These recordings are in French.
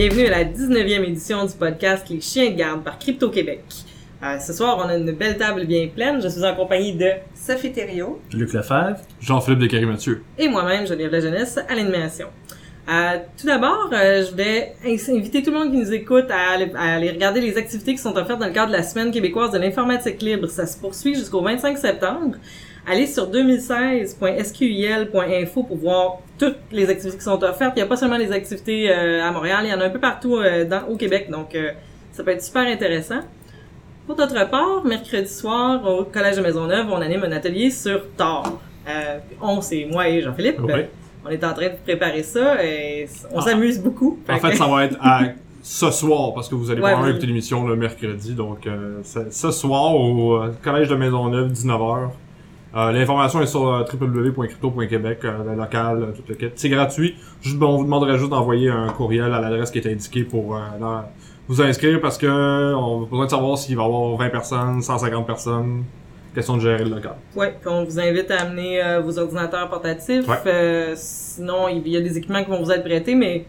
bienvenue à la 19e édition du podcast Les Chiens de garde par Crypto-Québec. Euh, ce soir, on a une belle table bien pleine. Je suis en compagnie de Sophie Thériault. Luc Lefebvre. Jean-Philippe Descaries-Mathieu. et moi-même, Geneviève La Jeunesse, à l'animation. Euh, tout d'abord, euh, je vais inviter tout le monde qui nous écoute à aller, à aller regarder les activités qui sont offertes dans le cadre de la Semaine québécoise de l'informatique libre. Ça se poursuit jusqu'au 25 septembre. Allez sur 2016.sqil.info pour voir toutes les activités qui sont offertes. Il n'y a pas seulement les activités euh, à Montréal, il y en a un peu partout euh, dans, au Québec, donc euh, ça peut être super intéressant. Pour notre part, mercredi soir, au Collège de Maisonneuve, on anime un atelier sur. Euh, on, c'est moi et Jean-Philippe. On est en train de préparer ça et on Ah. s'amuse beaucoup. En fait, que- ça va être à ce soir, parce que vous allez Ouais, pouvoir oui. écouter l'émission le mercredi. Donc, ce soir, au Collège de Maisonneuve, 19h. Euh, L'information est sur euh, www.crypto.québec, euh, le local, euh, tout le kit. C'est gratuit. Juste, bon, on vous demanderait juste d'envoyer un courriel à l'adresse qui est indiquée pour euh, dans- vous inscrire parce que on a besoin de savoir s'il va y avoir 20 personnes, 150 personnes. Question de gérer le local. Ouais, puis on vous invite à amener euh, vos ordinateurs portatifs. Ouais. Sinon, il y a des équipements qui vont vous être prêtés, mais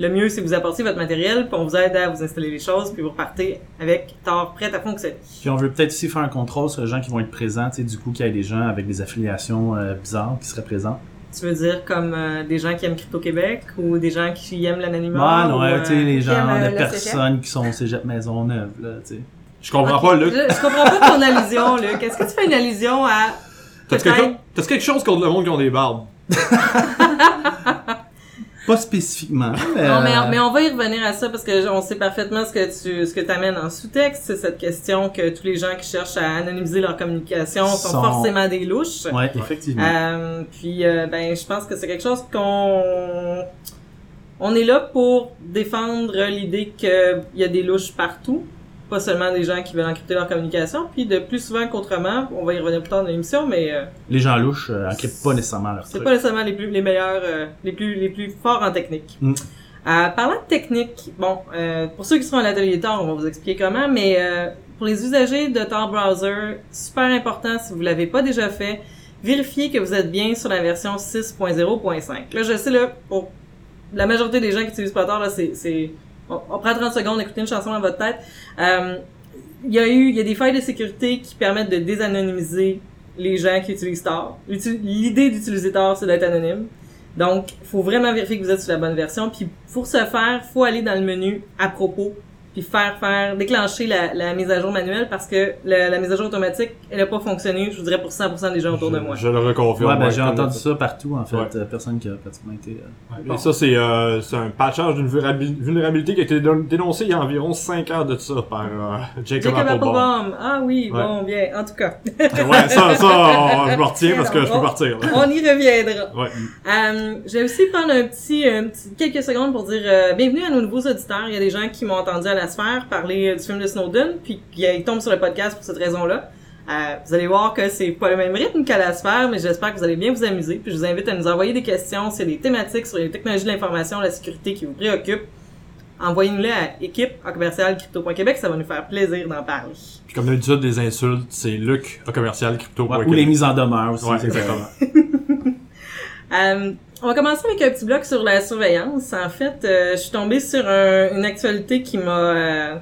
le mieux, c'est que vous apportiez votre matériel, puis on vous aide à vous installer les choses, puis vous repartez avec Thor prêt à fonctionner. Puis on veut peut-être aussi faire un contrôle sur les gens qui vont être présents, tu sais, du coup qu'il y ait des gens avec des affiliations euh, bizarres qui seraient présents. Tu veux dire comme euh, des gens qui aiment Crypto-Québec ou des gens qui aiment Ouais, l'anonymat? non, ou, ouais, euh, tu sais, les gens de personnes qui sont au Cégep Maisonneuve, là, tu sais. Je comprends pas, Luc. Je, je comprends pas ton allusion, Luc. Est-ce que tu fais une allusion à... T'as-tu quelque, quelque chose contre le monde qui ont des barbes? Pas spécifiquement. mais, Non, mais, euh, mais on va y revenir à ça parce que on sait parfaitement ce que tu ce que t'amènes en sous-texte, c'est cette question que tous les gens qui cherchent à anonymiser leur communication sont, Sont- forcément des louches. Ouais, effectivement. Euh, puis euh, ben je pense que c'est quelque chose qu'on on est là pour défendre l'idée qu'il y a des louches partout, pas seulement des gens qui veulent encrypter leur communication, puis de plus souvent qu'autrement, on va y revenir plus tard dans l'émission, mais euh, Les gens louches euh, encryptent pas nécessairement leur c'est pas nécessairement les plus les meilleurs, euh, les plus les plus forts en technique. Mm. Euh, parlant de technique, bon, pour ceux qui seront à l'atelier Tor, on va vous expliquer comment, mais pour les usagers de Tor Browser, super important si vous l'avez pas déjà fait, vérifiez que vous êtes bien sur la version 6.0.5. Là, je sais là, pour la majorité des gens qui utilisent pas Tor, là, c'est on, prend 30 secondes, écoutez une chanson dans votre tête. Euh, il y a eu, il y a des failles de sécurité qui permettent de désanonymiser les gens qui utilisent Tor. L'idée d'utiliser Tor, c'est d'être anonyme. Donc, faut vraiment vérifier que vous êtes sur la bonne version. Puis, pour ce faire, faut aller dans le menu à propos, puis faire faire déclencher la, la mise à jour manuelle parce que la, la mise à jour automatique, elle a pas fonctionné, je vous dirais pour 100% des gens autour de moi. Je, le reconfirme. Ouais, ben ouais, j'ai entendu ça. ça partout, en fait. Ouais. Euh, Personne qui a pratiquement été... euh, Et ça, c'est euh, c'est un patchage d'une vulnérabil- vulnérabilité qui a été dé- dénoncée il y a environ 5 ans de ça par euh, Jacob, Jacob Applebaum. Applebaum. Ah oui, Ouais. bon, bien. En tout cas, ouais, ça, ça, on- je me retiens parce que je peux On- partir. Là. on y reviendra. Ouais. Euh, je vais aussi prendre un petit, un petit- quelques secondes pour dire euh, bienvenue à nos nouveaux auditeurs. Il y a des gens qui m'ont entendu à la sphère parler euh, du film de Snowden, puis ils tombent sur le podcast pour cette raison-là. Euh, vous allez voir que c'est pas le même rythme qu'à la sphère, mais j'espère que vous allez bien vous amuser. Puis je vous invite à nous envoyer des questions s'il y a des thématiques sur les technologies de l'information, la sécurité qui vous préoccupent. Envoyez-nous-les à équipe en commercial crypto.québec, ça va nous faire plaisir d'en parler. Puis comme d'habitude, des insultes, c'est Luc à commercial crypto. ouais, ou les mises en demeure aussi. Ouais, exactement. Euh, on va commencer avec un petit bloc sur la surveillance. En fait, euh, je suis tombée sur un- une actualité qui m'a euh,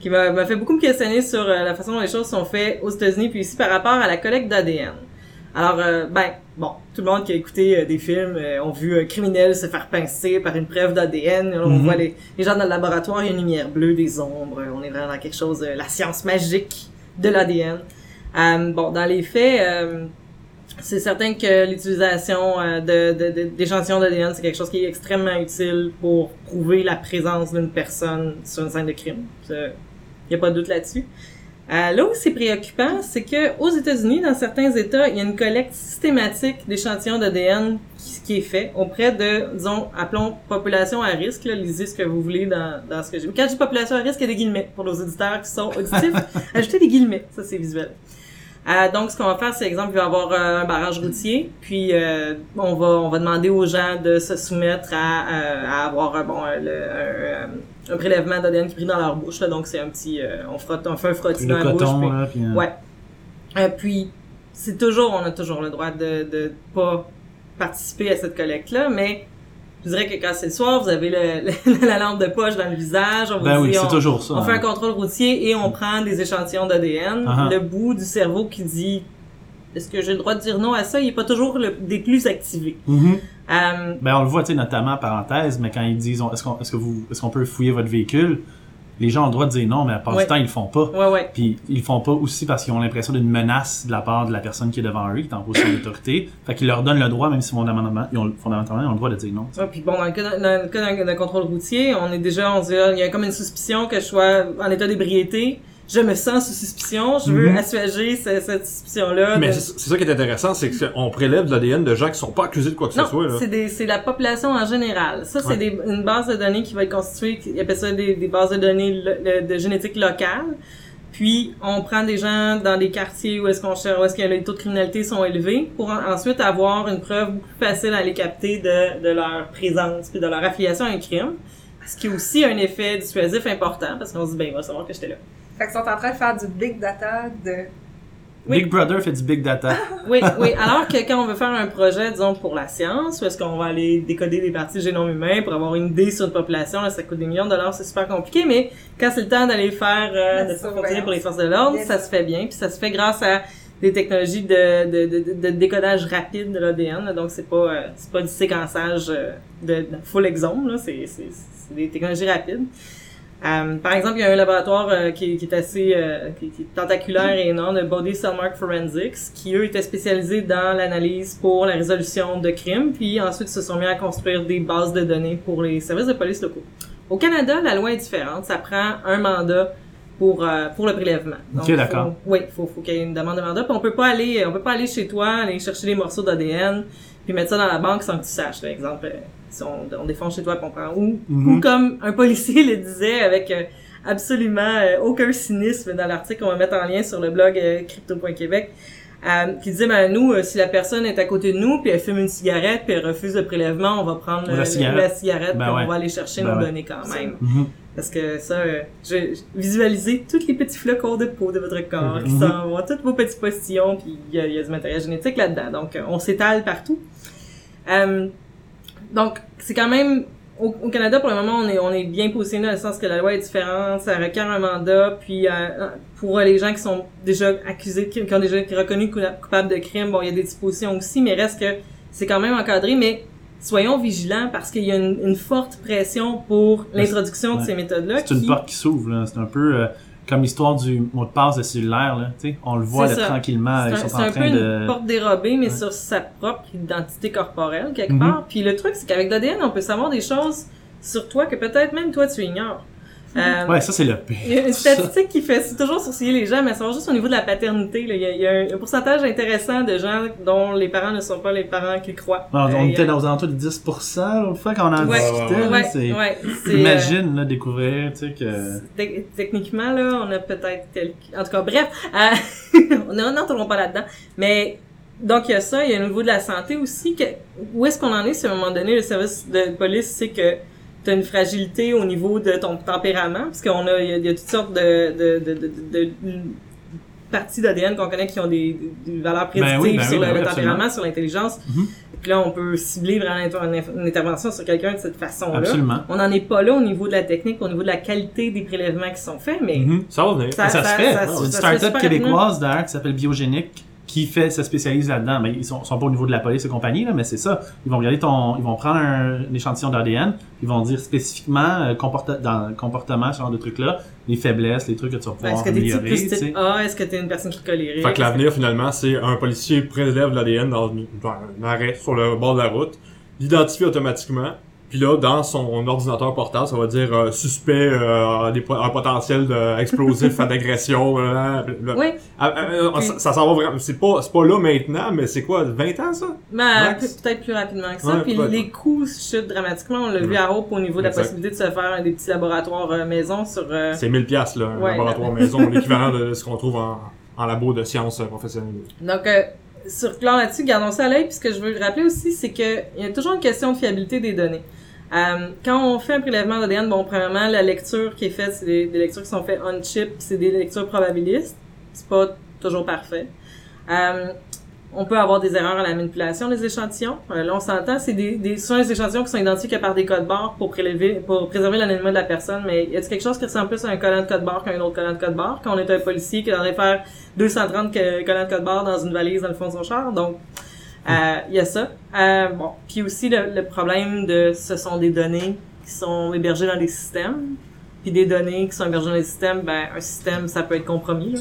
qui m'a fait beaucoup me questionner sur euh, la façon dont les choses sont faites aux États-Unis puis ici par rapport à la collecte d'ADN. Alors, euh, ben, bon, tout le monde qui a écouté euh, des films ont vu un criminel se faire pincer par une preuve d'ADN. On Mhm. voit les, les gens dans le laboratoire, il y a une lumière bleue, des ombres. On est vraiment dans quelque chose, la science magique de l'ADN. Euh, bon, dans les faits, euh, c'est certain que l'utilisation euh, de, de, de- d'échantillons d'ADN, c'est quelque chose qui est extrêmement utile pour prouver la présence d'une personne sur une scène de crime. Il n'y a pas de doute là-dessus. Euh, là où c'est préoccupant, c'est que aux États-Unis, dans certains États, il y a une collecte systématique d'échantillons d'ADN qui, qui est fait auprès de, disons, appelons population à risque. Là, lisez ce que vous voulez dans, dans ce que j'ai. Quand je dis population à risque, il y a des guillemets pour nos auditeurs qui sont auditifs. Ajoutez des guillemets, ça c'est visuel. Euh, donc, ce qu'on va faire, c'est exemple, il va y avoir euh, un barrage routier, puis euh, on va on va demander aux gens de se soumettre à, euh, à avoir bon le- un, un prélèvement d'ADN qui pris dans leur bouche. Là, donc, c'est un petit, euh, on frotte, on fait un frottis dans Le la bouche. coton, puis- là, puis... euh, Ouais. Puis, c'est toujours, on a toujours le droit de, de pas participer à cette collecte-là, mais Je dirais que quand c'est le soir, vous avez le, le- la lampe de poche dans le visage, on vous Ben dit, oui, c'est on, toujours ça. on fait un hein. contrôle routier et on prend des échantillons d'ADN. Uh-huh. Le bout du cerveau qui dit est-ce que j'ai le droit de dire non à ça, il est pas toujours le, des plus activés. Mhm. Euh, Ben, on le voit, tu sais, notamment, parenthèse, mais quand ils disent, qu'on, vous, est-ce qu'on peut fouiller votre véhicule? Les gens ont le droit de dire non, mais à part Ouais. du temps, ils le font pas. ouais, ouais. Puis ils le font pas aussi parce qu'ils ont l'impression d'une menace de la part de la personne qui est devant eux, qui est en position d'autorité. Fait qu'ils leur donnent le droit, même si fondamentalement, ils ont, fondamentalement, ils ont le droit de dire non. Ouais, puis bon, dans le cas d'un- contrôle routier, on est déjà, on se dit, il y a comme une suspicion que je sois en état d'ébriété. Je me sens sous suspicion. Je veux Mhm. assuager ce- cette suspicion-là. Mais de- c'est c'est ça qui est intéressant, c'est qu'on prélève de l'ADN de gens qui sont pas accusés de quoi que ce soit. Là. c'est des- c'est la population en général. Ça, c'est Ouais. des- une base de données qui va être constituée, ils appellent ça des, des bases de données le- de génétique locale. Puis, on prend des gens dans des quartiers où est-ce qu'on cherche, où est-ce que les taux de criminalité sont élevés, pour en- ensuite avoir une preuve plus facile à les capter de, de leur présence puis de leur affiliation à un crime. Ce qui a aussi un effet dissuasif important, parce qu'on se dit, ben, il va savoir que j'étais là. Fait qu'ils sont en train de faire du big data de. Oui. Big Brother fait du big data. Oui, oui. Alors que quand on veut faire un projet, disons, pour la science, où est-ce qu'on va aller décoder des parties du génome humain pour avoir une idée sur une population, là, ça coûte des millions de dollars, c'est super compliqué, mais quand c'est le temps d'aller faire, euh, de faire pour les forces de l'ordre, ça se fait bien, puis ça se fait grâce à des technologies de, de, de, de décodage rapide de l'ADN, donc c'est pas, euh, c'est pas du séquençage euh, de, de full exome, là, c'est, c'est, c'est des technologies rapides. Euh, par exemple, il y a un laboratoire euh, qui, qui est assez euh, qui, qui est tentaculaire et énorme, le Body Cellmark Forensics, qui eux étaient spécialisés dans l'analyse pour la résolution de crimes, puis ensuite se sont mis à construire des bases de données pour les services de police locaux. Au Canada, la loi est différente, ça prend un mandat pour euh, pour le prélèvement. Ok, d'accord. faut- Oui, faut faut qu'il y ait une demande de mandat, puis on peut pas aller on peut pas aller chez toi aller chercher des morceaux d'ADN puis mettre ça dans la banque sans que tu saches. Par exemple, euh, si on, on défonce chez toi, puis on prend ou Mhm. ou comme un policier le disait avec euh, absolument euh, aucun cynisme dans l'article qu'on va mettre en lien sur le blog euh, crypto.québec. Euh, qui disait ben nous euh, si la personne est à côté de nous puis elle fume une cigarette puis elle refuse le prélèvement on va prendre La cigarette. la cigarette Ben puis ouais. on va aller chercher Ben nos ouais. données quand même Mhm. parce que ça, euh, je, je- visualisez tous les petits flocons de peau de votre corps qui Mhm. s'en vont, tous vos petits postillons, puis il y, a- il y a du matériel génétique là-dedans. Donc, euh, on s'étale partout. Euh, donc, c'est quand même... Au, au Canada, pour le moment, on est, on est bien positionné dans le sens que la loi est différente, ça requiert un mandat, puis euh, pour les gens qui sont déjà accusés, de crime, qui ont déjà été reconnus cou- coupables de crime, bon, il y a des dispositions aussi, mais reste que c'est quand même encadré, mais soyons vigilants parce qu'il y a une, une forte pression pour l'introduction de ces méthodes-là. C'est une qui- porte qui s'ouvre, là. C'est un peu euh, comme l'histoire du mot de passe de cellulaire, là. Tu sais, on le voit là, tranquillement. C'est Ils un, sont c'est en un peu train une de. porte dérobée, mais Ouais. sur sa propre identité corporelle, quelque Mhm. part. Puis le truc, c'est qu'avec l'ADN, on peut savoir des choses sur toi que peut-être même toi, tu ignores. Euh, Ouais, ça, c'est le pire. Il y a une Ça. statistique qui fait c'est toujours sourciller les gens, mais ça va juste au niveau de la paternité. là. Il, y a, il y a un, pourcentage intéressant de gens dont les parents ne sont pas les parents qu'ils croient. On, on Euh, était a- dans aux alentours de 10% l'autre fois quand on en Ouais, discutait. Ouais, c'est- ouais, euh, Imagine, là, découvrir, tu sais, que... Tec- techniquement, là, on a peut-être quelques... En tout cas, bref, euh, on n'entrerons pas là-dedans. Mais, donc, il y a ça. Il y a au niveau de la santé aussi. Que, où est-ce qu'on en est si à un moment donné, le service de police sait que tu as une fragilité au niveau de ton tempérament? Parce qu'on a, il y a, il y a toutes sortes de, de, de, de, parties d'ADN qu'on connaît qui ont des, des valeurs Ben prédictives oui, ben sur oui, le, ben oui, tempérament, absolument. sur l'intelligence. Et puis là, on peut cibler vraiment une, intervention sur quelqu'un de cette façon-là. Absolument. On n'en est pas là au niveau de la technique, au niveau de la qualité des prélèvements qui sont faits, mais Mhm. Ça venir. Ça- Ça, se ça- fait. ça- ça une start-up québécoise d'ailleurs qui s'appelle Biogénique qui fait se spécialise là-dedans. Mais ils sont, sont pas au niveau de la police et compagnie, là, mais c'est ça. Ils vont regarder ton, ils vont prendre un, un échantillon d'ADN, ils vont dire spécifiquement euh, comporte, dans le comportement, ce genre de trucs-là, les faiblesses, les trucs que tu vas Ben, pouvoir est-ce que t'es type plus type. A? Est-ce que t'es une personne qui est colérique? Fait que l'avenir, finalement, c'est un policier prélève l'ADN dans, dans un arrêt sur le bord de la route, l'identifie automatiquement, puis là, dans son ordinateur portable, ça va dire euh, suspect, euh, des, un potentiel de explosif, d'agression. euh, euh, Oui, ah, euh, Puis- ça, ça s'en va vraiment. C'est pas, c'est pas là maintenant, mais c'est quoi, 20 ans ça? peut- peut-être plus rapidement que ça. Ouais, Puis les coûts chutent dramatiquement. On l'a vu Mhm. à Hope au niveau de la Exact. possibilité de se faire des petits laboratoires euh, maison sur... euh, C'est 1000 pièces là, un Ouais, laboratoire la- maison, l'équivalent de ce qu'on trouve en, en labo de sciences euh, professionnelles. Donc, euh, sur clan là-dessus, gardons ça à l'œil. Puis ce que je veux le rappeler aussi, c'est que il y a toujours une question de fiabilité des données. Euh, quand on fait un prélèvement d'ADN, bon, premièrement, la lecture qui est faite, c'est des, lectures qui sont faites on-chip, c'est des lectures probabilistes. C'est pas toujours parfait. Euh, on peut avoir des erreurs à la manipulation des échantillons. Euh, là, on s'entend, c'est des, des, souvent des échantillons qui sont identifiés que par des codes barres pour prélever, pour préserver l'anonymat de la personne. Mais y a quelque chose qui ressemble plus à un collant de code barre qu'un autre collant de code barre? Quand on est un policier qui est en train de faire 230 que- collants de code barre dans une valise dans le fond de son char. Donc, euh, il y a ça. Euh, bon. Puis aussi, le, le problème de, ce sont des données qui sont hébergées dans des systèmes. Puis des données qui sont hébergées dans des systèmes, ben, un système, ça peut être compromis, là.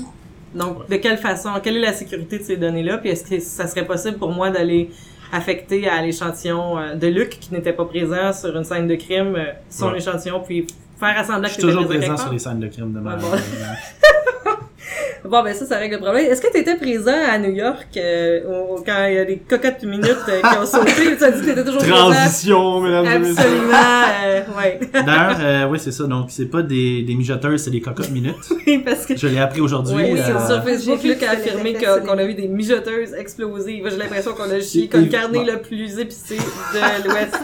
Donc, de quelle façon, quelle est la sécurité de ces données-là? Puis est-ce que ça serait possible pour moi d'aller affecter à l'échantillon euh, de Luc qui n'était pas présent sur une scène de crime, euh, son Ouais. échantillon, puis faire assembler Je suis toujours présent sur les scènes de crime de ma... Bon. Bon, ben ça, ça règle le problème. Est-ce que tu étais présent à New York euh, quand il y a des cocottes minutes euh, qui ont sauté? Tu as dit que t'étais toujours présent? Transition, mesdames et messieurs. Absolument, euh, ouais. D'ailleurs, euh, oui, c'est ça. Donc, c'est pas des, des mijoteuses, c'est des cocottes minutes. Oui, parce que... Je l'ai appris aujourd'hui. Oui, euh, sur, Facebook, Luc a affirmé qu'on a vu des mijoteuses explosives. J'ai l'impression qu'on a chié comme carnet le plus épicé de l'Ouest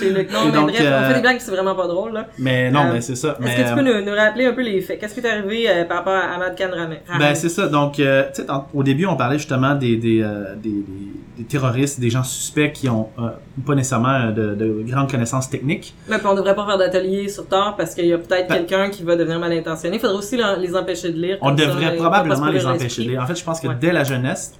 chez Luc. Non, Et mais donc, bref, on fait des blagues, c'est vraiment pas drôle, là. Mais non, Euh, mais c'est ça. Est-ce que tu peux nous, nous rappeler un peu les faits? Qu'est-ce qui est arrivé euh, par rapport à Ahmad Khan Ben c'est ça. Donc, euh, tu sais, dans- au début, on parlait justement des des, euh, des, terroristes, des gens suspects qui ont euh, pas nécessairement de, de grandes connaissances techniques. Mais puis on devrait pas faire d'atelier sur tort parce qu'il y a peut-être Ben- quelqu'un qui va devenir mal intentionné. Il faudrait aussi les empêcher de lire. On ça, devrait probablement les empêcher. de lire. En fait, je pense que Ouais. dès la jeunesse,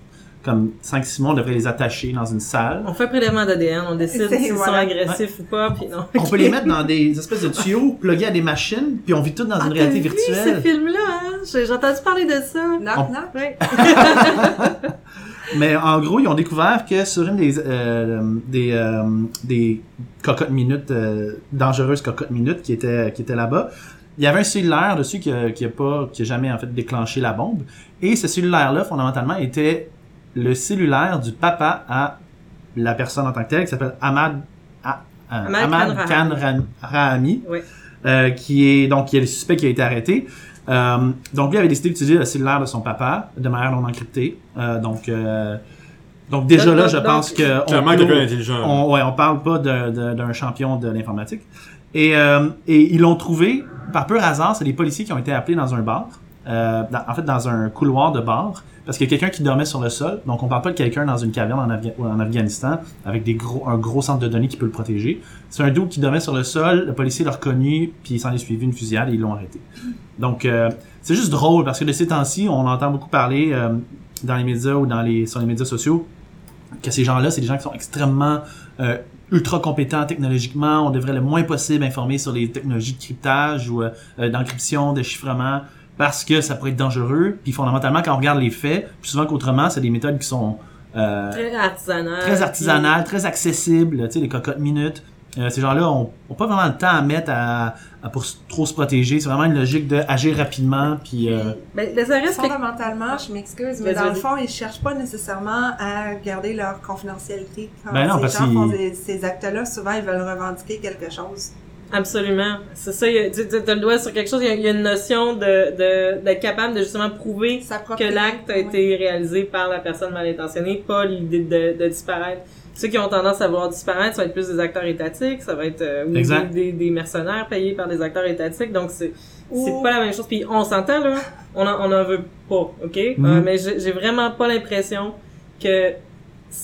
comme 5-6 mois, on devrait les attacher dans une salle. On fait un prélèvement d'ADN, on décide C'est- s'ils sont voilà. agressifs ou pas, puis non. On peut les mettre dans des espèces de tuyaux plugués à des machines, puis on vit tout dans Ah, une réalité vu ce virtuelle. film-là, hein? J'ai entendu parler de ça. Knock, On- knock. Ouais. Mais en gros, ils ont découvert que sur une des euh, des euh, des cocottes minutes euh, dangereuses cocottes minutes qui étaient qui étaient là-bas, il y avait un cellulaire dessus qui a, qui a pas qui a jamais en fait déclenché la bombe et ce cellulaire là fondamentalement était le cellulaire du papa à la personne en tant que telle qui s'appelle Ahmad ah, euh, Ahmad Ahmad Khan Rahami euh, qui est donc qui est le suspect qui a été arrêté. Euh, donc lui avait décidé d'utiliser le cellulaire de son papa de manière non encryptée. Euh, donc euh, donc déjà Donc, là, donc, je donc, pense que on, Clairement, quelqu'un d'intelligent. on, ouais, on parle pas d'un champion de l'informatique. Et, euh, et ils l'ont trouvé par pur hasard. C'est des policiers qui ont été appelés dans un bar, euh, dans- en fait dans un couloir de bar, parce a quelqu'un qui dormait sur le sol. Donc on parle pas de quelqu'un dans une caverne en Afghanistan avec des gros, un gros centre de données qui peut le protéger. C'est un doux qui dormait sur le sol. Le policier l'a reconnu, puis il s'en est suivi une fusillade et ils l'ont arrêté. Donc euh, c'est juste drôle parce que de ces temps-ci, on entend beaucoup parler euh, dans les médias ou dans les sur les médias sociaux que ces gens-là, c'est des gens qui sont extrêmement euh, ultra compétents technologiquement. On devrait le moins possible informer sur les technologies de cryptage ou euh, euh, d'encryption, de chiffrement, parce que ça pourrait être dangereux. Puis fondamentalement, quand on regarde les faits, plus souvent qu'autrement, c'est des méthodes qui sont euh, Très artisanal. très artisanales, très accessibles, tu sais, les cocottes minutes. Euh, ces gens-là ont, ont pas vraiment le temps à mettre à, à- pour trop se protéger. C'est vraiment une logique de agir rapidement, puis euh, Ben, ben, ça reste que... Fondamentalement, je m'excuse, mais dans le fond, ils cherchent pas nécessairement à garder leur confidentialité. Quand Ben non, ces parce gens font ces actes-là, souvent, ils veulent revendiquer quelque chose. Absolument. C'est ça, il y a- tu tu- t'as le doigt sur quelque chose, il y a, il y a une notion de, de, d'être capable de justement prouver que l'acte a oui. été réalisé par la personne mal intentionnée, pas l'idée de, de disparaître. Ceux qui ont tendance à vouloir disparaître, ça va être plus des acteurs étatiques, ça va être euh, ou Exact. des, des, mercenaires payés par des acteurs étatiques, donc c'est c'est pas la même chose. Puis on s'entend là, on en, on en veut pas, ok? Mhm. Euh, mais j'ai j'ai vraiment pas l'impression que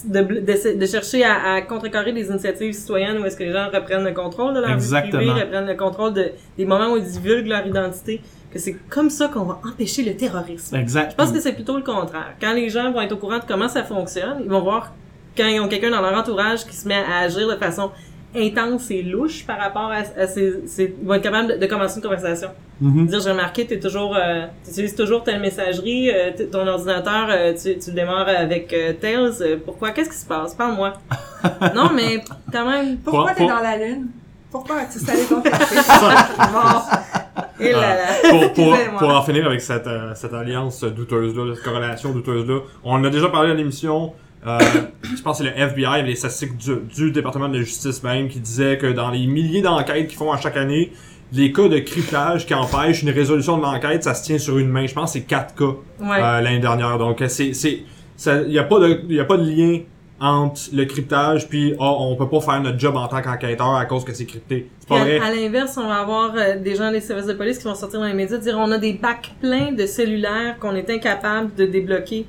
de, de, de chercher à, à contrecarrer des initiatives citoyennes où est-ce que les gens reprennent le contrôle de leur vie privée, reprennent le contrôle de, des moments où ils divulguent leur identité, que c'est comme ça qu'on va empêcher le terrorisme. exact. Je pense que c'est plutôt le contraire. Quand les gens vont être au courant de comment ça fonctionne, ils vont voir quand ils ont quelqu'un dans leur entourage qui se met à agir de façon intense et louche par rapport à, à ces, ces- ils vont être capables de, de commencer une conversation. Mhm. Dire, j'ai remarqué, t'es toujours, euh, t'utilises toujours telle messagerie, euh, t- ton ordinateur, euh, tu, tu le démarres avec euh, Tails, euh, pourquoi? Qu'est-ce qui se passe? Parle-moi. non, mais quand même, Pourquoi Pour- t'es pour- dans la lune? Pourquoi tu salé ton café? bon. et là, là. pour, pour, pour en finir avec cette, euh, cette alliance douteuse-là, cette corrélation douteuse-là, on en a déjà parlé à l'émission. Euh, je pense que c'est le FBI, les statistiques du, du département de la justice même, qui disaient que dans les milliers d'enquêtes qu'ils font à chaque année, les cas de cryptage qui empêchent une résolution de l'enquête, ça se tient sur une main. Je pense que c'est quatre cas Ouais. euh, l'année dernière. Donc c'est c'est ça y a pas de y a pas de lien entre le cryptage puis oh, on peut pas faire notre job en tant qu'enquêteur à cause que c'est crypté. C'est pas Puis vrai. à, à l'inverse, on va avoir euh, des gens des services de police qui vont sortir dans les médias dire on a des bacs pleins de cellulaires qu'on est incapable de débloquer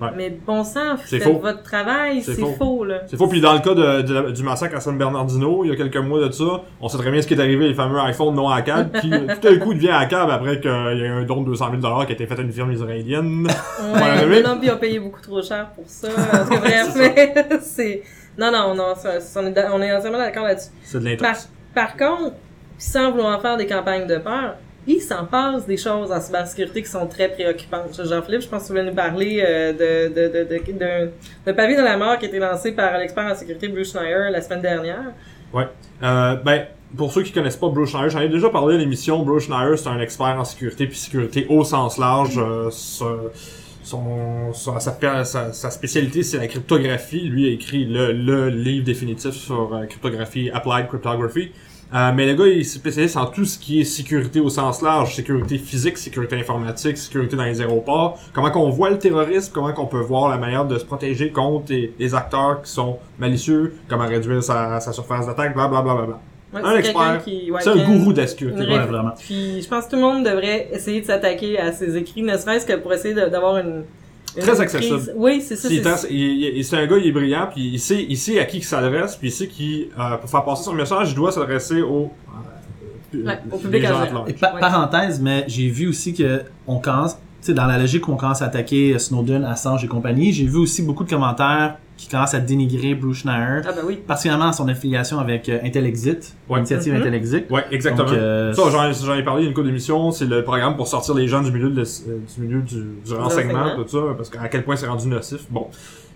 Ouais. Mais bon sang, C'est votre travail, C'est faux. faux. là. C'est faux. Puis dans le cas de, du massacre à San Bernardino, il y a quelques mois de ça, on sait très bien ce qui est arrivé, les fameux iPhones non hackables, puis euh, tout à coup, devient hackable après qu'il y a eu un don de 200 000 qui a été fait à une firme israélienne. Ouais, Ouais, oui. non, puis ont payé beaucoup trop cher pour ça. Bref, mais c'est... Non, non, non, ça- ça- on est, on est entièrement d'accord là-dessus. C'est de Par, l'intox. par contre, sans vouloir faire des campagnes de peur, il s'en passe des choses en cybersécurité qui sont très préoccupantes. Jean-Philippe, je pense que tu voulais nous parler euh, de, de, de, de, d'un pavé de la mort qui a été lancé par l'expert en sécurité Bruce Schneier la semaine dernière. Euh, ben, pour ceux qui connaissent pas Bruce Schneier, j'en ai déjà parlé à l'émission. Bruce Schneier, c'est un expert en sécurité puis sécurité au sens large. Euh, sa, sa, spécialité, c'est la cryptographie. Lui a écrit le, le livre définitif sur euh, cryptographie, Applied Cryptography. Euh, mais le gars, il est spécialiste en tout ce qui est sécurité au sens large, sécurité physique, sécurité informatique, sécurité dans les aéroports, comment qu'on voit le terrorisme, comment qu'on peut voir la manière de se protéger contre les, les acteurs qui sont malicieux, comment réduire sa, sa surface d'attaque, blablabla. Bla, bla, bla. Ouais, Un expert. qui- ouais, C'est un gourou de la sécurité. Ouais, vraiment. Puis je pense que tout le monde devrait essayer de s'attaquer à ses écrits, ne serait-ce que pour essayer d'avoir une, Très prise- accessible. Oui, c'est ça. C'est un gars, il est brillant, puis il sait, il sait à qui il s'adresse, puis il sait qui, euh, pour faire passer son message, il doit s'adresser au, euh, Ouais, au public gens. Et pa- Ouais. parenthèse, mais j'ai vu aussi que on commence, tu sais, dans la logique où on commence à attaquer Snowden, Assange et compagnie, j'ai vu aussi beaucoup de commentaires qui commencent à dénigrer Bruce Schneier, Ah ben oui. particulièrement son affiliation avec euh, Intelexit, Ouais. l'initiative Mhm. Intelexit. Ouais, exactement. Donc, euh, Ça, j'en ai, parlé il y a une couple d'émissions, c'est le programme pour sortir les gens du milieu, de, euh, du, milieu du, du renseignement, tout ça, parce qu'à quel point c'est rendu nocif. Bon.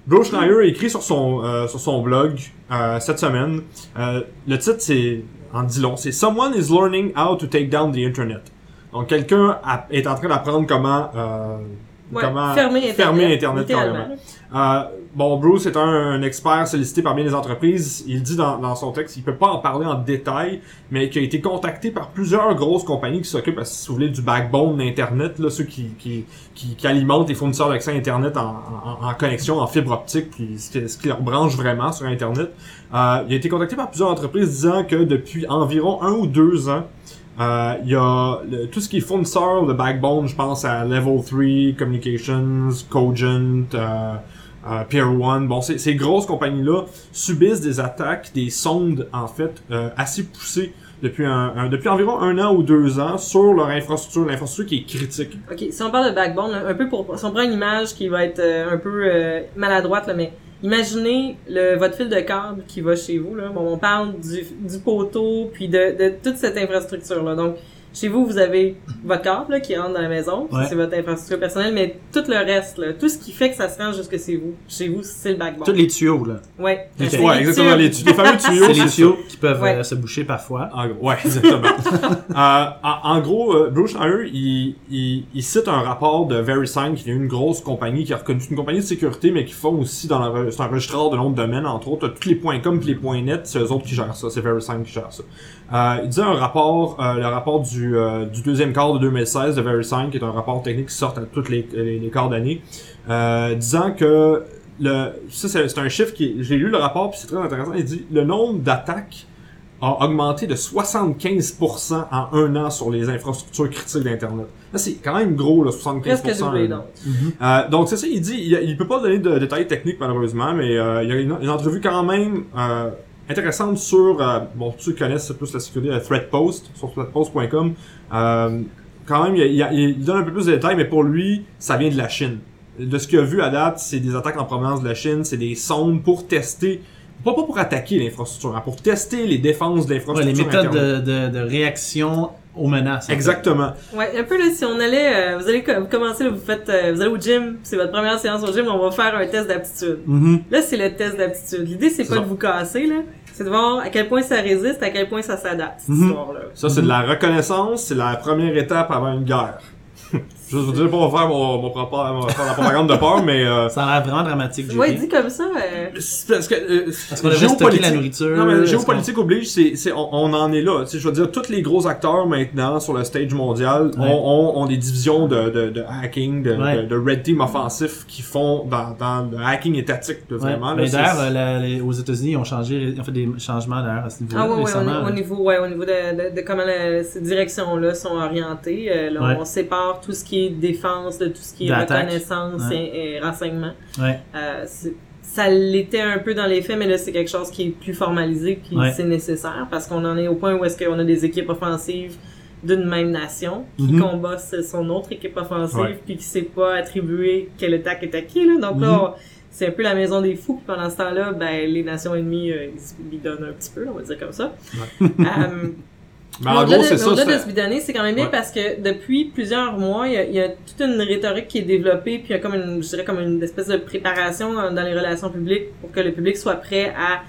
Bruce Schneier a écrit sur son, euh, sur son blog euh, cette semaine. Euh, le titre, c'est, en dit long, c'est Someone is learning how to take down the Internet. Donc, quelqu'un est en train d'apprendre comment, euh, Ouais, comment fermer Internet. fermer Internet carrément. Euh, bon, Bruce est un, un expert sollicité par bien des entreprises. Il dit dans, dans son texte, il peut pas en parler en détail, mais qu'il a été contacté par plusieurs grosses compagnies qui s'occupent, si vous voulez, du backbone d'Internet, là, ceux qui, qui, qui, qui alimentent les fournisseurs d'accès Internet en, en, en connexion, en fibre optique, puis ce qui, ce qui leur branche vraiment sur Internet. Euh, il a été contacté par plusieurs entreprises disant que depuis environ un ou deux ans, euh, il y a le- tout ce qui est fournisseur de backbone, je pense à Level 3, Communications, Cogent, euh, euh, Pier One. Bon, ces, ces grosses compagnies-là subissent des attaques, des sondes, en fait, euh, assez poussées depuis, un, un- depuis environ un an ou deux ans sur leur infrastructure, l'infrastructure qui est critique. Ok, si on parle de backbone, un peu pour, si on prend une image qui va être euh, un peu euh, maladroite, là, mais imaginez le, votre fil de câble qui va chez vous, là. Bon, on parle du, du poteau, puis de, de toute cette infrastructure-là. Donc, chez vous, vous avez votre câble, là, qui rentre dans la maison. Ouais. C'est votre infrastructure personnelle, mais tout le reste, là, tout ce qui fait que ça se rend jusque chez vous, chez vous, c'est le backbone. Tous les tuyaux, là. Ouais. Ouais, exactement. Les, tu- les fameux tuyaux, C'est les tuyaux qui peuvent Ouais. euh, se boucher parfois. En gros, ouais, exactement. Euh, en, en gros, euh, Bruce Schneier, il, il, il cite un rapport de VeriSign, qui est une grosse compagnie, qui a reconnu une compagnie de sécurité, mais qui font aussi dans le, c'est un registraire de nom de domaine, entre autres, tous les points .com et les points .net, c'est eux autres qui gèrent ça, c'est VeriSign qui gère ça. Euh, il disait un rapport, euh, le rapport du, euh, du deuxième quart de 2016 de VeriSign, qui est un rapport technique qui sort à toutes les, les, les quarts d'année, euh, disant que le, ça c'est c'est un chiffre qui, j'ai lu le rapport puis c'est très intéressant. Il dit le nombre d'attaques a augmenté de 75% en un an sur les infrastructures critiques d'internet. Là c'est quand même gros là, 75%. Presque en doublé, un an. donc. Euh, donc c'est ça, il dit, il, il peut pas donner de détails techniques malheureusement, mais euh, il y a une, une entrevue quand même euh, intéressante sur, euh, bon, tous ceux qui connaissent plus la sécurité, Threatpost, sur threatpost.com. Euh, quand même, il, il- il donne un peu plus de détails, mais pour lui, ça vient de la Chine. De ce qu'il a vu à date, c'est des attaques en provenance de la Chine, c'est des sondes pour tester, pas, pas pour attaquer l'infrastructure, hein, pour tester les défenses de Ouais, l'infrastructure. les méthodes de, de, de réaction aux menaces. Exactement. Ouais, un peu là, si on allait, euh, vous allez vous commencez, là, vous faites, euh, vous allez au gym, c'est votre première séance au gym, on va faire un test d'aptitude. Mhm. Là, c'est le test d'aptitude. L'idée, c'est pas ça. de vous casser, là. C'est de voir à quel point ça résiste, à quel point ça s'adapte, cette Mhm. histoire-là. Ça, c'est de la reconnaissance, c'est la première étape avant une guerre. Je vous dire pas faire mon, mon propre- mon- faire la propagande de peur, mais euh, Ça a l'air vraiment dramatique, Jerry. Ouais, dit comme ça, euh, c'est parce que euh, Parce qu'on devrait stocker la nourriture. Non, mais est-ce géopolitique oblige, c'est, c'est, on, on en est là. Tu sais, je veux dire, tous les gros acteurs maintenant sur le stage mondial Ouais. ont, ont, ont des divisions de, de, de hacking, de, Ouais. de, de red team offensif qui font dans, dans le hacking étatique, là, Ouais. vraiment. là, Mais c'est- d'ailleurs, euh, la- les- aux États-Unis, ils ont changé, ils ont fait des changements d'ailleurs à ce niveau-là ah ouais, ouais, récemment. au, au niveau, ouais, au niveau de, de, de comment la- ces directions-là sont orientées, euh, là, Ouais. on sépare tout ce qui qui est défense, de tout ce qui est reconnaissance et, et renseignement. Ouais. Euh, ça l'était un peu dans les faits, mais là, c'est quelque chose qui est plus formalisé, puis Ouais. c'est nécessaire, parce qu'on en est au point où est-ce qu'on a des équipes offensives d'une même nation qui Mhm. combat son autre équipe offensive, puis qui sait pas attribuer quelle attaque est à qui, là. Donc Mhm. là, on- c'est un peu la maison des fous, puis pendant ce temps-là, ben, les nations ennemies, euh, ils se bidonnent un petit peu, on va dire comme ça. Euh, Mais mais en au-delà gros, de- c'est mais ça. au-delà de c'est- se bidanner, c'est quand même bien Ouais. parce que depuis plusieurs mois, il y, a, il y a toute une rhétorique qui est développée, puis il y a comme une, je dirais comme une espèce de préparation dans, dans les relations publiques pour que le public soit prêt à,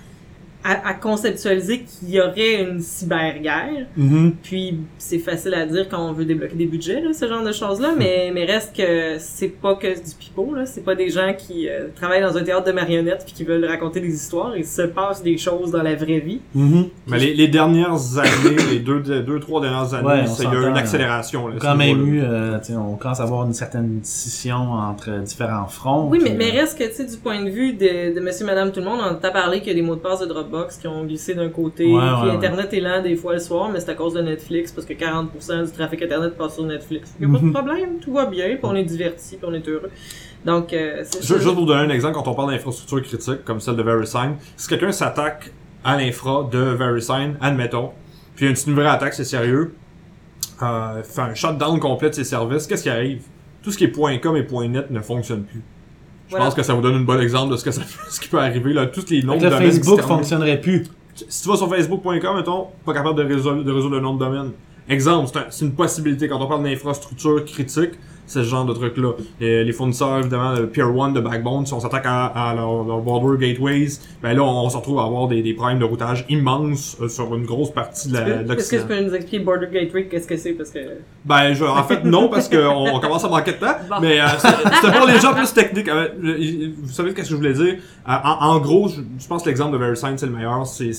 à, à conceptualiser qu'il y aurait une cyberguerre. Mhm. Puis c'est facile à dire quand on veut débloquer des budgets, là, ce genre de choses-là, mais, mais reste que c'est pas que du pipeau, là. C'est pas des gens qui euh, travaillent dans un théâtre de marionnettes puis qui veulent raconter des histoires. Il se passe des choses dans la vraie vie. Mhm. Mais les, les dernières années, les deux, deux, trois dernières années, Ouais, il y a eu une accélération. Là, quand même eu, euh, on commence à avoir une certaine scission entre différents fronts. Oui, mais, puis, mais euh, reste que, tu sais, du point de vue de, de monsieur, madame, tout le monde, on t'a parlé qu'il y a des mots de passe de Dropbox qui ont glissé d'un côté, Ouais, puis ouais, Internet est lent des fois le soir, mais c'est à cause de Netflix, parce que 40% du trafic Internet passe sur Netflix. Il y a pas de Mhm. problème, tout va bien, puis on est diverti, puis on est heureux. Donc, euh, Juste pour vous donner un exemple, quand on parle d'infrastructure critique, comme celle de VeriSign, si quelqu'un s'attaque à l'infra de VeriSign, admettons, puis il y a une petite nouvelle attaque, c'est sérieux, euh, fait un shutdown complet de ses services, qu'est-ce qui arrive? Tout ce qui est .com et .net ne fonctionne plus. Je Voilà. pense que ça vous donne un bon exemple de ce, que ça, ce qui peut arriver, là, tous les noms de domaines Facebook fonctionnerait plus. Si tu vas sur facebook.com, mettons, pas capable de résoudre, de résoudre le nom de domaine. Exemple, c'est un- c'est une possibilité. Quand on parle d'infrastructure critique, ce genre de truc-là. Et les fournisseurs, évidemment, de Peer 1, de Backbone, si on s'attaque à, à leur, leur border gateways, ben là, on, se retrouve à avoir des, des problèmes de routage immenses euh, sur une grosse partie de la- de Est-ce que l'Occident. tu peux nous expliquer Border Gateway, qu'est-ce que c'est, parce que... Ben, je, en fait, non, parce qu'on on commence à manquer de temps. Bon. Mais euh, c'était pour les gens plus techniques. Euh, euh, vous savez qu'est-ce que je voulais dire? Euh, en, en gros, je, je pense que l'exemple de VeriSign, c'est le meilleur. C'est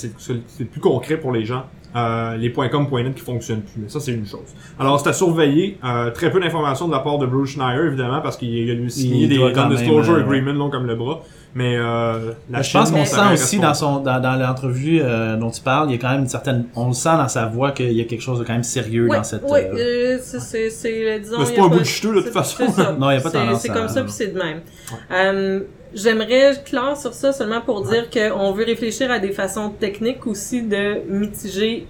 le plus concret pour les gens. Euh, les .com, .net qui fonctionnent plus. Mais ça, c'est une chose. Alors, c'est à surveiller. Euh, très peu d'informations de la part de Bruce Schneier, évidemment, parce qu'il a lui signé Il des non-disclosure euh, agreements longs comme le bras. Mais euh, la je pense qu'on sent aussi dans son dans, dans l'entrevue euh, dont tu parles, il y a quand même une certaine on le sent dans sa voix qu'il y a quelque chose de quand même sérieux Ouais, dans cette ouais, euh, c'est, c'est, c'est, disons... Mais c'est pas un bout de chuteux, de toute façon. Non, il y a pas tendance C'est à- comme ça, puis c'est de même. J'aimerais clore sur ça seulement pour dire qu'on veut réfléchir à des façons techniques aussi de mitiger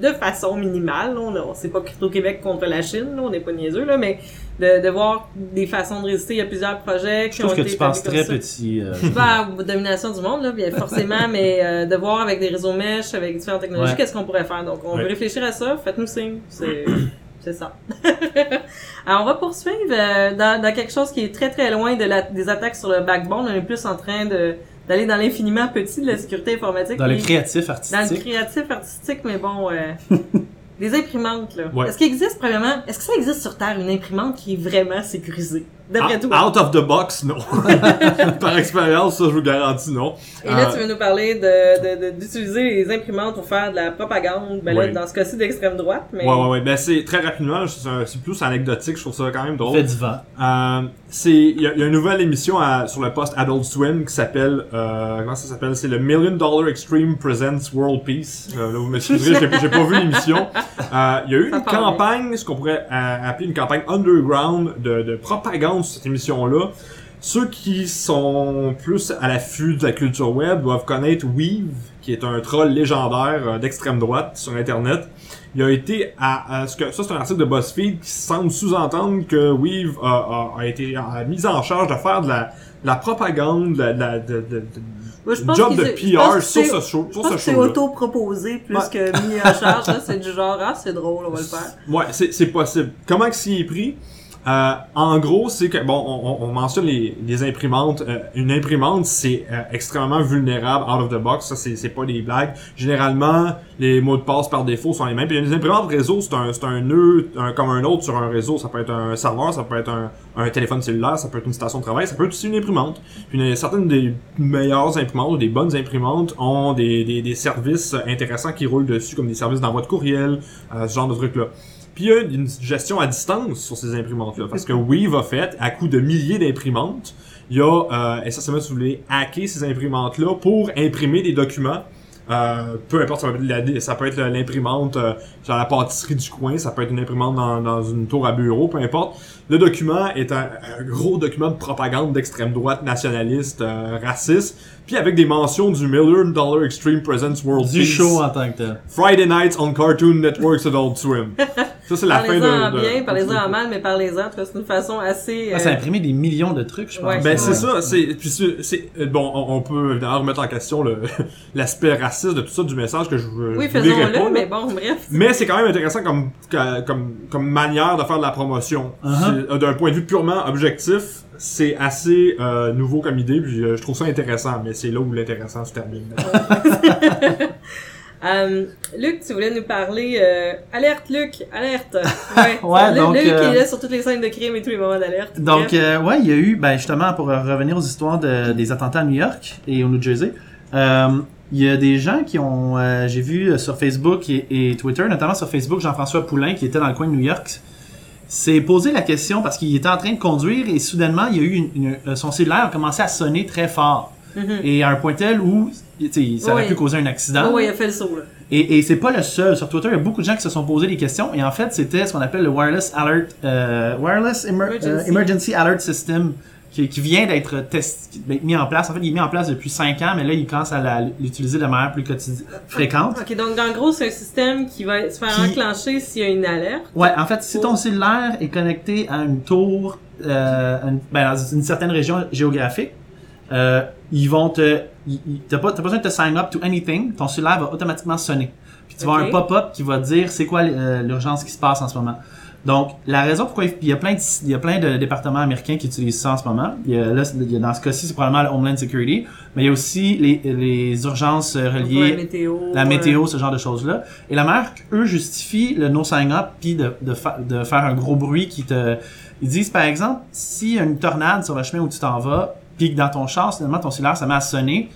de façon minimale. là. On ne sait pas Crypto-Québec contre la Chine, là, on n'est pas niaiseux, là, mais de, de voir des façons de résister. Il y a plusieurs projets qui je ont que été tu penses très ça. petit euh, Pas à domination du monde, là, bien forcément, mais euh, de voir avec des réseaux mesh, avec différentes technologies, Ouais. qu'est-ce qu'on pourrait faire? Donc, on Ouais. veut réfléchir à ça. Faites-nous signe. C'est, c'est ça. Alors, on va poursuivre euh, dans, dans quelque chose qui est très très loin de la, des attaques sur le backbone. On est plus en train de d'aller dans l'infiniment petit de la sécurité informatique. dans le créatif dans le artistique. créatif artistique, mais bon, euh, des imprimantes, là. Ouais. Est-ce qu'il existe, premièrement, est-ce que ça existe sur Terre une imprimante qui est vraiment sécurisée? D'après Out, toi. out of the box, non. Par expérience, ça, je vous garantis, non. Et là, Euh, tu veux nous parler de, de, de- d'utiliser les imprimantes pour faire de la propagande, ben là, dans ce cas-ci d'extrême droite, mais... Ouais, ouais, ouais. Ben, c'est très rapidement, c'est plus anecdotique, je trouve ça quand même drôle. Fait divers. Euh, c'est, il y, a il y a une nouvelle émission à- sur le poste Adult Swim qui s'appelle, euh, comment ça s'appelle? C'est le Million Dollar Extreme Presents World Peace. Euh, là, vous m'excuserez, j'ai, j'ai pas vu l'émission. Euh, il y a eu Ça une bien. campagne, ce qu'on pourrait euh, appeler une campagne underground de, de propagande cette émission-là. Ceux qui sont plus à l'affût de la culture web doivent connaître Weave, qui est un troll légendaire euh, d'extrême droite sur Internet. Il a été à, à ce que ça c'est un article de BuzzFeed qui semble sous-entendre que Weave a, a, a été a mis en charge de faire de la, de la propagande, de la, de, de, Moi, je pense job de PR sur ce show, sur ce c'est auto-proposé plus Ouais. que mis en charge, là. C'est du genre, ah, c'est drôle, on va le faire. Ouais, c'est c'est possible. Comment que s'y est pris? Euh, en gros, c'est que, bon, on, on- on mentionne les, les imprimantes. Euh, une imprimante, c'est euh, extrêmement vulnérable out of the box. Ça, c'est pas des blagues. Généralement, les mots de passe par défaut sont les mêmes. Puis les imprimantes réseau, c'est un, un nœud un- comme un autre sur un réseau. Ça peut être un serveur, ça peut être un, un téléphone cellulaire, ça peut être une station de travail, ça peut être aussi une imprimante. Puis certaines des meilleures imprimantes ou des bonnes imprimantes ont des, des, des services intéressants qui roulent dessus, comme des services d'envoi de courriel, euh, ce genre de trucs-là. Puis il y a une gestion à distance sur ces imprimantes-là. Parce que Weave a fait, à coup de milliers d'imprimantes, il y a euh, essentiellement, si vous voulez, hacker ces imprimantes-là pour imprimer des documents Euh, peu importe, ça peut être, l'imprimante euh, sur la pâtisserie du coin, ça peut être une imprimante dans, dans une tour à bureau, peu importe. Le document est un, un gros document de propagande d'extrême droite nationaliste, euh, raciste, puis avec des mentions du Million Dollar Extreme Presents World Du Peace. show en tant que tel. Friday nights on Cartoon Network's Adult Swim. Ça, c'est la fin de... de- bien, parlez-en en mal, mais parlez-en. en tout cas, C'est une façon assez... Ah, ça a euh, imprimé des millions de trucs, je pense. Ouais. Ben c'est ça, c'est puis c'est c'est- euh, bon, on, on peut évidemment remettre en question le l'aspect raciste de tout ça du message que je veux Oui, faisons-le, mais bon, bref. Mais c'est quand même intéressant comme comme comme manière de faire de la promotion. Uh-huh. C'est- euh, D'un point de vue purement objectif, c'est assez euh, nouveau comme idée, puis euh, je trouve ça intéressant, mais c'est là où l'intéressant se termine. Euh, Luc, tu voulais nous parler... euh, Alerte, Luc! Alerte! Ouais, donc, Luc, euh, il est là sur toutes les scènes de crime et tous les moments d'alerte. Donc, euh, ouais, il y a eu, ben, justement, pour revenir aux histoires de- des attentats à New York et au New Jersey, il y a des gens qui ont, j'ai vu sur Facebook et, et Twitter, notamment sur Facebook, Jean-François Poulain, qui était dans le coin de New York, s'est posé la question parce qu'il était en train de conduire et soudainement, il y a eu une, une- son cellulaire a commencé à sonner très fort. Mhm. Et à un point tel où, ça aurait Oui. pu causer un accident. Ouais, il a fait le saut, là. Et, et c'est pas le seul. Sur Twitter, il y a beaucoup de gens qui se sont posé des questions. Et en fait, c'était ce qu'on appelle le Wireless Alert, euh, Wireless Emer- Emergency. euh, Emergency Alert System, qui, qui vient d'être ben, mis en place. En fait, il est mis en place depuis 5 ans, mais là, il commence à l'utiliser de manière plus quotidienne, fréquente. Ok, donc en gros, c'est un système qui va se faire Qui- enclencher s'il y a une alerte. Ouais, en fait, si ton cellulaire est connecté à une tour, euh, une- ben, dans une certaine région géographique, euh, ils vont te, t'as pas, t'as pas besoin de te sign up to anything, ton cellulaire va automatiquement sonner. Puis tu vas avoir un pop-up qui va te dire c'est quoi euh, l'urgence qui se passe en ce moment. Donc, la raison pourquoi il y a plein de, il y a plein de départements américains qui utilisent ça en ce moment. Il y a, là, c'est- il y a- dans ce cas-ci, c'est probablement le Homeland Security, mais il y a aussi les, les urgences euh, Pour la reliées météo. la météo, ce genre de choses-là. Et la mère, eux, justifient le no sign up puis de, de, fa- de faire un gros bruit qui te... Ils disent, par exemple, s'il y a une tornade sur le chemin où tu t'en vas, puis que dans ton char, finalement, ton cellulaire, ça met à sonner,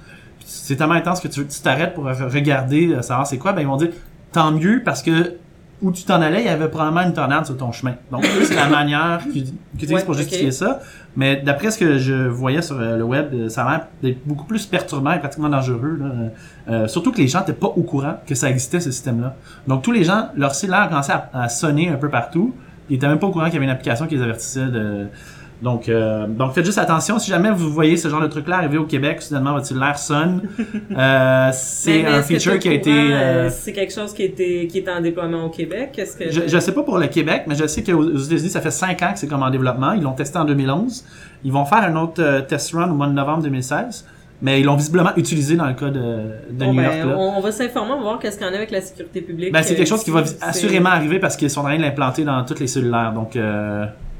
c'est tellement intense que tu tu t'arrêtes pour re- regarder, euh, savoir c'est quoi, ben ils vont dire, tant mieux, parce que où tu t'en allais, il y avait probablement une tornade sur ton chemin. Donc, c'est la manière qu'ils utilisent Ouais, pour justifier ça. Mais d'après ce que je voyais sur euh, le web, euh, ça a l'air d'être beaucoup plus perturbant et pratiquement dangereux. Là. Euh, surtout que les gens n'étaient pas au courant que ça existait, ce système-là. Donc tous les gens, leur cellulaire commençait à, à sonner un peu partout. Ils étaient même pas au courant qu'il y avait une application qui les avertissait de... Donc, euh, donc faites juste attention. Si jamais vous voyez ce genre de truc-là arriver au Québec, soudainement votre cellulaire sonne. Euh, c'est un feature qui a été... euh, C'est quelque chose qui, était, qui est en déploiement au Québec? Est-ce que je, je sais pas pour le Québec, mais je sais qu'aux aux États-Unis, ça fait 5 ans que c'est comme en développement. Ils l'ont testé en 2011. Ils vont faire un autre test run au mois de novembre 2016. Mais ils l'ont visiblement utilisé dans le cas de, de Bon, New ben, York. Là. on, va s'informer, on va voir qu'est-ce qu'il y en a avec la sécurité publique. Ben, c'est quelque chose qui va assurément arriver parce qu'ils sont en train de l'implanter dans tous les cellulaires. Donc,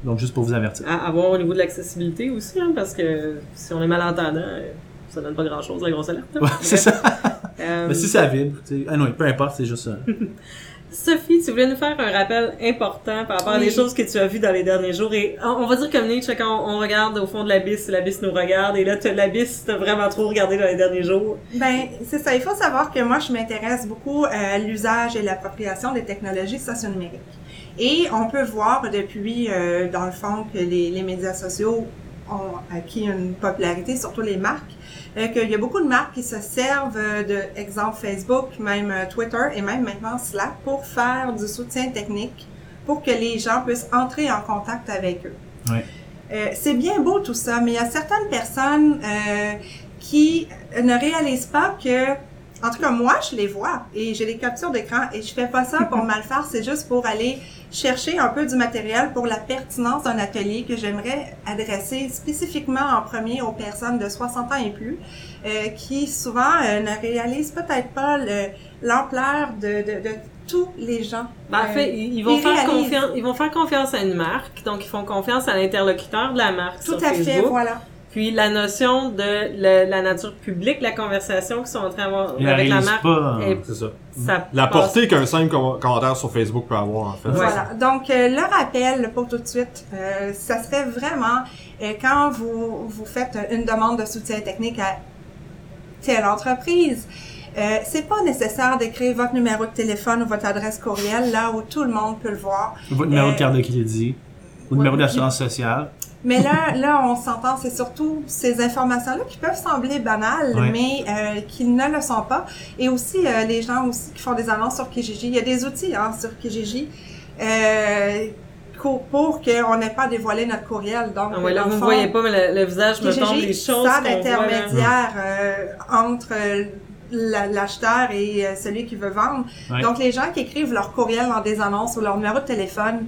donc juste pour vous avertir. À, à voir au niveau de l'accessibilité aussi, hein, parce que si on est malentendant, euh, ça donne pas grand-chose, la grosse alerte. hein. Ouais, c'est ça. Euh, Mais si ça vibre, tu sais. Ah non, peu importe, c'est juste ça. Sophie, tu voulais nous faire un rappel important par rapport à des choses que tu as vues dans les derniers jours. Et on, on va dire comme Nietzsche, quand on, on regarde au fond de l'abysse, l'abysse nous regarde. Et là, t'as- l'abysse t'a vraiment trop regardé dans les derniers jours. Ben, c'est ça. Il faut savoir que moi, je m'intéresse beaucoup à l'usage et l'appropriation des technologies socio-numériques. Et on peut voir depuis, euh, dans le fond, que les, les médias sociaux ont acquis une popularité, surtout les marques, euh, qu'il y a beaucoup de marques qui se servent de, exemple, Facebook, même euh, Twitter et même maintenant Slack pour faire du soutien technique pour que les gens puissent entrer en contact avec eux. Ouais. Euh, c'est bien beau tout ça, mais il y a certaines personnes euh, qui ne réalisent pas que, en tout cas moi, je les vois et j'ai des captures d'écran et je fais pas ça pour mal faire, c'est juste pour aller chercher un peu du matériel pour la pertinence d'un atelier que j'aimerais adresser spécifiquement en premier aux personnes de 60 ans et plus, euh, qui souvent euh, ne réalisent peut-être pas le- l'ampleur de, de, de tous les gens. Ben, en fait, ils, ils vont ils faire confiance, ils vont faire confiance à une marque, donc ils font confiance à l'interlocuteur de la marque Tout sur à fait, voilà. Puis la notion de le- la nature publique, la conversation qu'ils sont en train d'avoir avec la marque, pas. est- C'est ça. ça La passe portée qu'un simple com- commentaire sur Facebook peut avoir, en fait. Voilà. Donc, euh, le rappel pour tout de suite, euh, ça serait vraiment euh, quand vous, vous faites une demande de soutien technique à telle entreprise. Euh, c'est pas nécessaire d'écrire votre numéro de téléphone ou votre adresse courriel là où tout le monde peut le voir. Votre numéro Euh, de carte de crédit, ou ouais, numéro d'assurance sociale. Mais là, là, on s'entend, c'est surtout ces informations-là qui peuvent sembler banales, Ouais. mais euh, qui ne le sont pas. Et aussi, euh, les gens aussi qui font des annonces sur Kijiji. Il y a des outils hein, sur Kijiji euh, pour, pour qu'on n'ait pas dévoilé notre courriel. Donc, Ah ouais, là, vous ne voyez pas, mais le, le visage me tombe Kijiji des choses qu'on voit, là. d'intermédiaire euh, entre euh, la- l'acheteur et euh, celui qui veut vendre. Ouais. Donc, les gens qui écrivent leur courriel dans des annonces ou leur numéro de téléphone.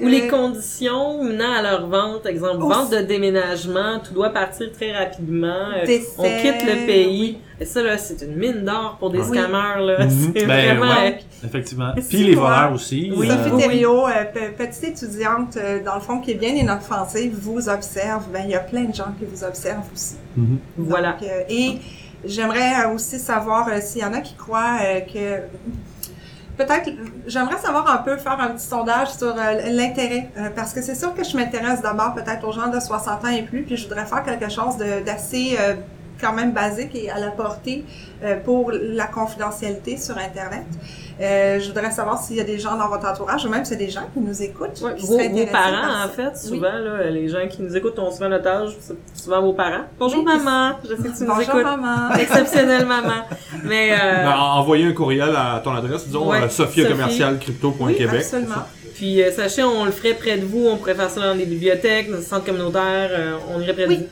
Ou les euh, conditions menant à leur vente, exemple, Aussi. vente de déménagement, tout doit partir très rapidement, euh, Décès, on quitte le pays. oui. Et ça, là, c'est une mine d'or pour des Oui. scammers, là. Mhm. C'est Ben, vraiment... ouais. Effectivement. Et Puis les voleurs aussi. Oui. euh, Sophie. Thériault, euh, pe- petite étudiante, euh, dans le fond, qui est bien inoffensive, vous observe. Ben, il y a plein de gens qui vous observent aussi. mhm. Voilà. Donc, euh, et j'aimerais aussi savoir euh, s'il y en a qui croient euh, que peut-être j'aimerais savoir un peu faire un petit sondage sur euh, l'intérêt euh, parce que c'est sûr que je m'intéresse d'abord peut-être aux gens de 60 ans et plus puis je voudrais faire quelque chose d'assez euh, quand même basique et à la portée euh, pour la confidentialité sur internet. Euh, je voudrais savoir s'il y a des gens dans votre entourage ou même s'il y a des gens qui nous écoutent. Ouais, qui vos, vos parents, par en fait, Oui. souvent, là, les gens qui nous écoutent ont souvent notre âge, c'est souvent vos parents. Bonjour Oui, maman, je sais que tu nous Bonjour écoutes. maman. Exceptionnelle maman. Mais, euh, Ben, envoyer un courriel à ton adresse, disons, Ouais, sophia Sophie. commercial Oui, crypto.québec. absolument. puis sachez, on le ferait près de vous, on pourrait faire ça dans des bibliothèques, dans des centres communautaires, on irait près Oui. de vous.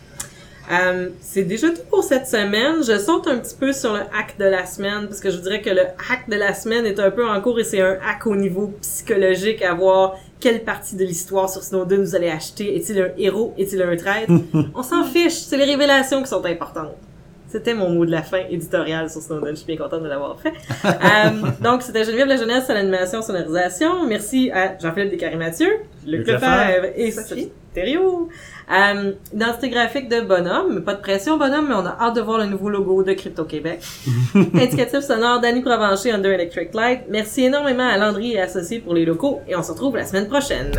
Euh, c'est déjà tout pour cette semaine. Je saute un petit peu sur le hack de la semaine parce que je vous dirais que le hack de la semaine est un peu en cours et c'est un hack au niveau psychologique à voir quelle partie de l'histoire sur Snowden vous allez acheter. Est-il un héros? Est-il un traître? On s'en fiche. C'est les révélations qui sont importantes. C'était mon mot de la fin éditorial sur Snowden. Je suis bien contente de l'avoir fait. Euh, donc, c'était Geneviève La Jeunesse à l'animation sonorisation. Merci à Jean-Philippe Descaries-Mathieu, Luc Luc Lefebvre et Sophie. Thériault. Euh, identité graphique de Bonhomme. Pas de pression, Bonhomme, mais on a hâte de voir le nouveau logo de Crypto Québec. Indicatif sonore d'Annie Provencher Under Electric Light. Merci énormément à Landry et Associés pour les locaux et on se retrouve la semaine prochaine.